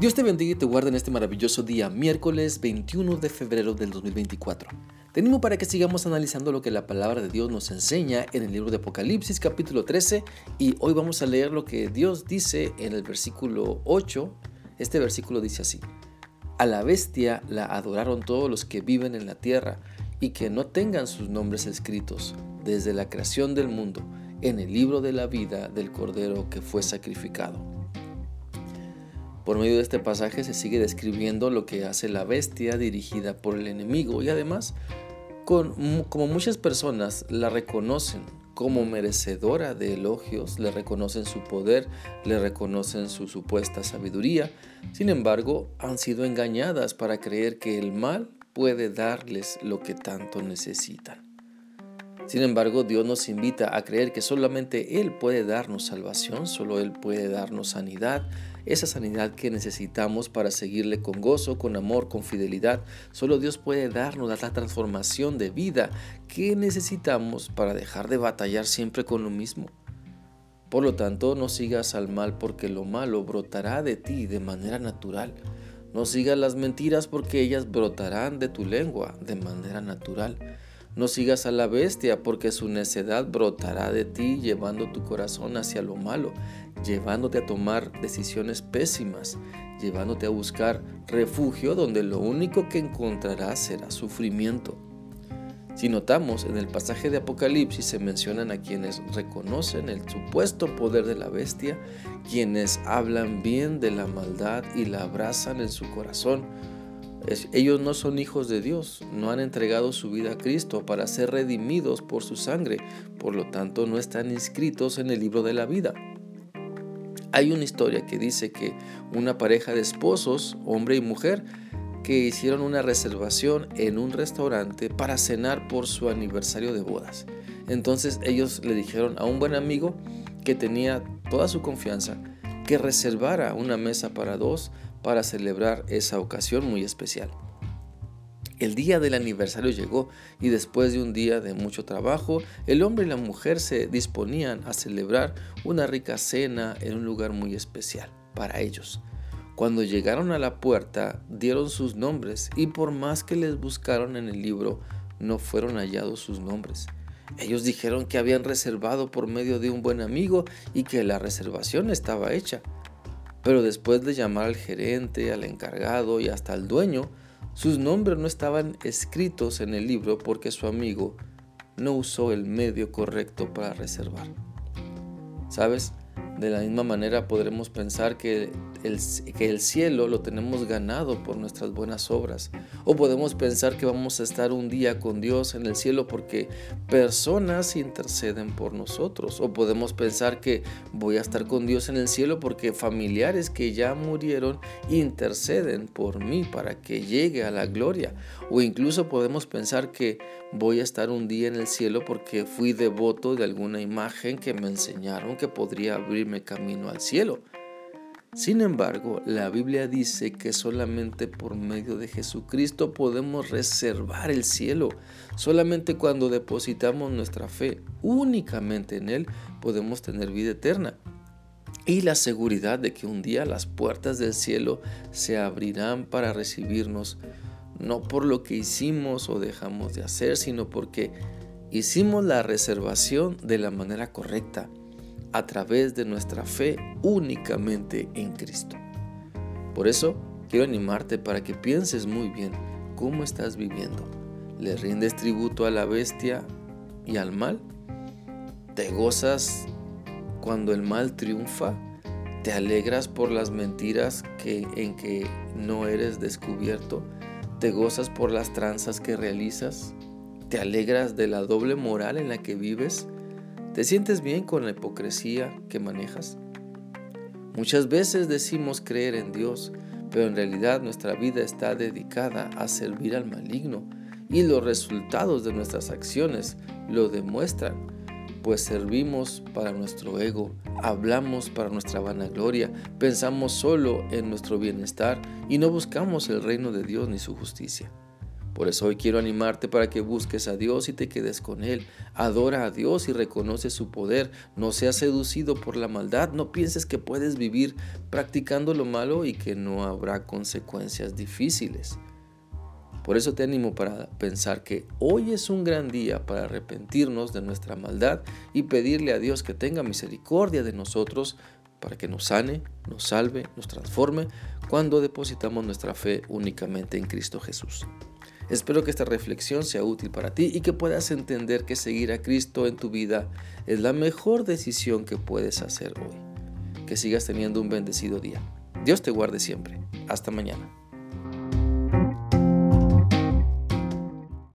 Dios te bendiga y te guarde en este maravilloso día, miércoles 21 de febrero del 2024. Tenemos para que sigamos analizando lo que la palabra de Dios nos enseña en el libro de Apocalipsis capítulo 13 y hoy vamos a leer lo que Dios dice en el versículo 8. Este versículo dice así, a la bestia la adoraron todos los que viven en la tierra y que no tengan sus nombres escritos desde la creación del mundo en el libro de la vida del Cordero que fue sacrificado. Por medio de este pasaje se sigue describiendo lo que hace la bestia dirigida por el enemigo y además, como muchas personas la reconocen como merecedora de elogios, le reconocen su poder, le reconocen su supuesta sabiduría, sin embargo han sido engañadas para creer que el mal puede darles lo que tanto necesitan. Sin embargo, Dios nos invita a creer que solamente Él puede darnos salvación, solo Él puede darnos sanidad, esa sanidad que necesitamos para seguirle con gozo, con amor, con fidelidad. Solo Dios puede darnos la transformación de vida que necesitamos para dejar de batallar siempre con lo mismo. Por lo tanto, no sigas al mal porque lo malo brotará de ti de manera natural. No sigas las mentiras porque ellas brotarán de tu lengua de manera natural. No sigas a la bestia, porque su necedad brotará de ti, llevando tu corazón hacia lo malo, llevándote a tomar decisiones pésimas, llevándote a buscar refugio donde lo único que encontrarás será sufrimiento. Si notamos, en el pasaje de Apocalipsis se mencionan a quienes reconocen el supuesto poder de la bestia, quienes hablan bien de la maldad y la abrazan en su corazón, ellos no son hijos de Dios, no han entregado su vida a Cristo para ser redimidos por su sangre, por lo tanto no están inscritos en el libro de la vida. Hay una historia que dice que una pareja de esposos, hombre y mujer, que hicieron una reservación en un restaurante para cenar por su aniversario de bodas. Entonces ellos le dijeron a un buen amigo que tenía toda su confianza que reservara una mesa para dos para celebrar esa ocasión muy especial. El día del aniversario llegó y después de un día de mucho trabajo, el hombre y la mujer se disponían a celebrar una rica cena en un lugar muy especial para ellos. Cuando llegaron a la puerta, dieron sus nombres y por más que les buscaron en el libro, no fueron hallados sus nombres. Ellos dijeron que habían reservado por medio de un buen amigo y que la reservación estaba hecha. Pero después de llamar al gerente, al encargado y hasta al dueño, sus nombres no estaban escritos en el libro porque su amigo no usó el medio correcto para reservar. ¿Sabes? De la misma manera podremos pensar que el, que el cielo lo tenemos ganado por nuestras buenas obras. O podemos pensar que vamos a estar un día con Dios en el cielo porque personas interceden por nosotros. O podemos pensar que voy a estar con Dios en el cielo porque familiares que ya murieron interceden por mí para que llegue a la gloria. O incluso podemos pensar que voy a estar un día en el cielo porque fui devoto de alguna imagen que me enseñaron que podría camino al cielo. Sin embargo, la Biblia dice que solamente por medio de Jesucristo podemos reservar el cielo. Solamente cuando depositamos nuestra fe únicamente en Él podemos tener vida eterna. Y la seguridad de que un día las puertas del cielo se abrirán para recibirnos, no por lo que hicimos o dejamos de hacer, sino porque hicimos la reservación de la manera correcta a través de nuestra fe únicamente en Cristo. Por eso quiero animarte para que pienses muy bien cómo estás viviendo. ¿Le rindes tributo a la bestia y al mal? ¿Te gozas cuando el mal triunfa? ¿Te alegras por las mentiras en que no eres descubierto? ¿Te gozas por las tranzas que realizas? ¿Te alegras de la doble moral en la que vives? ¿Te sientes bien con la hipocresía que manejas? Muchas veces decimos creer en Dios, pero en realidad nuestra vida está dedicada a servir al maligno y los resultados de nuestras acciones lo demuestran, pues servimos para nuestro ego, hablamos para nuestra vanagloria, pensamos solo en nuestro bienestar y no buscamos el reino de Dios ni su justicia. Por eso hoy quiero animarte para que busques a Dios y te quedes con Él. Adora a Dios y reconoce su poder. No seas seducido por la maldad. No pienses que puedes vivir practicando lo malo y que no habrá consecuencias difíciles. Por eso te animo para pensar que hoy es un gran día para arrepentirnos de nuestra maldad y pedirle a Dios que tenga misericordia de nosotros para que nos sane, nos salve, nos transforme cuando depositamos nuestra fe únicamente en Cristo Jesús. Espero que esta reflexión sea útil para ti y que puedas entender que seguir a Cristo en tu vida es la mejor decisión que puedes hacer hoy. Que sigas teniendo un bendecido día. Dios te guarde siempre. Hasta mañana.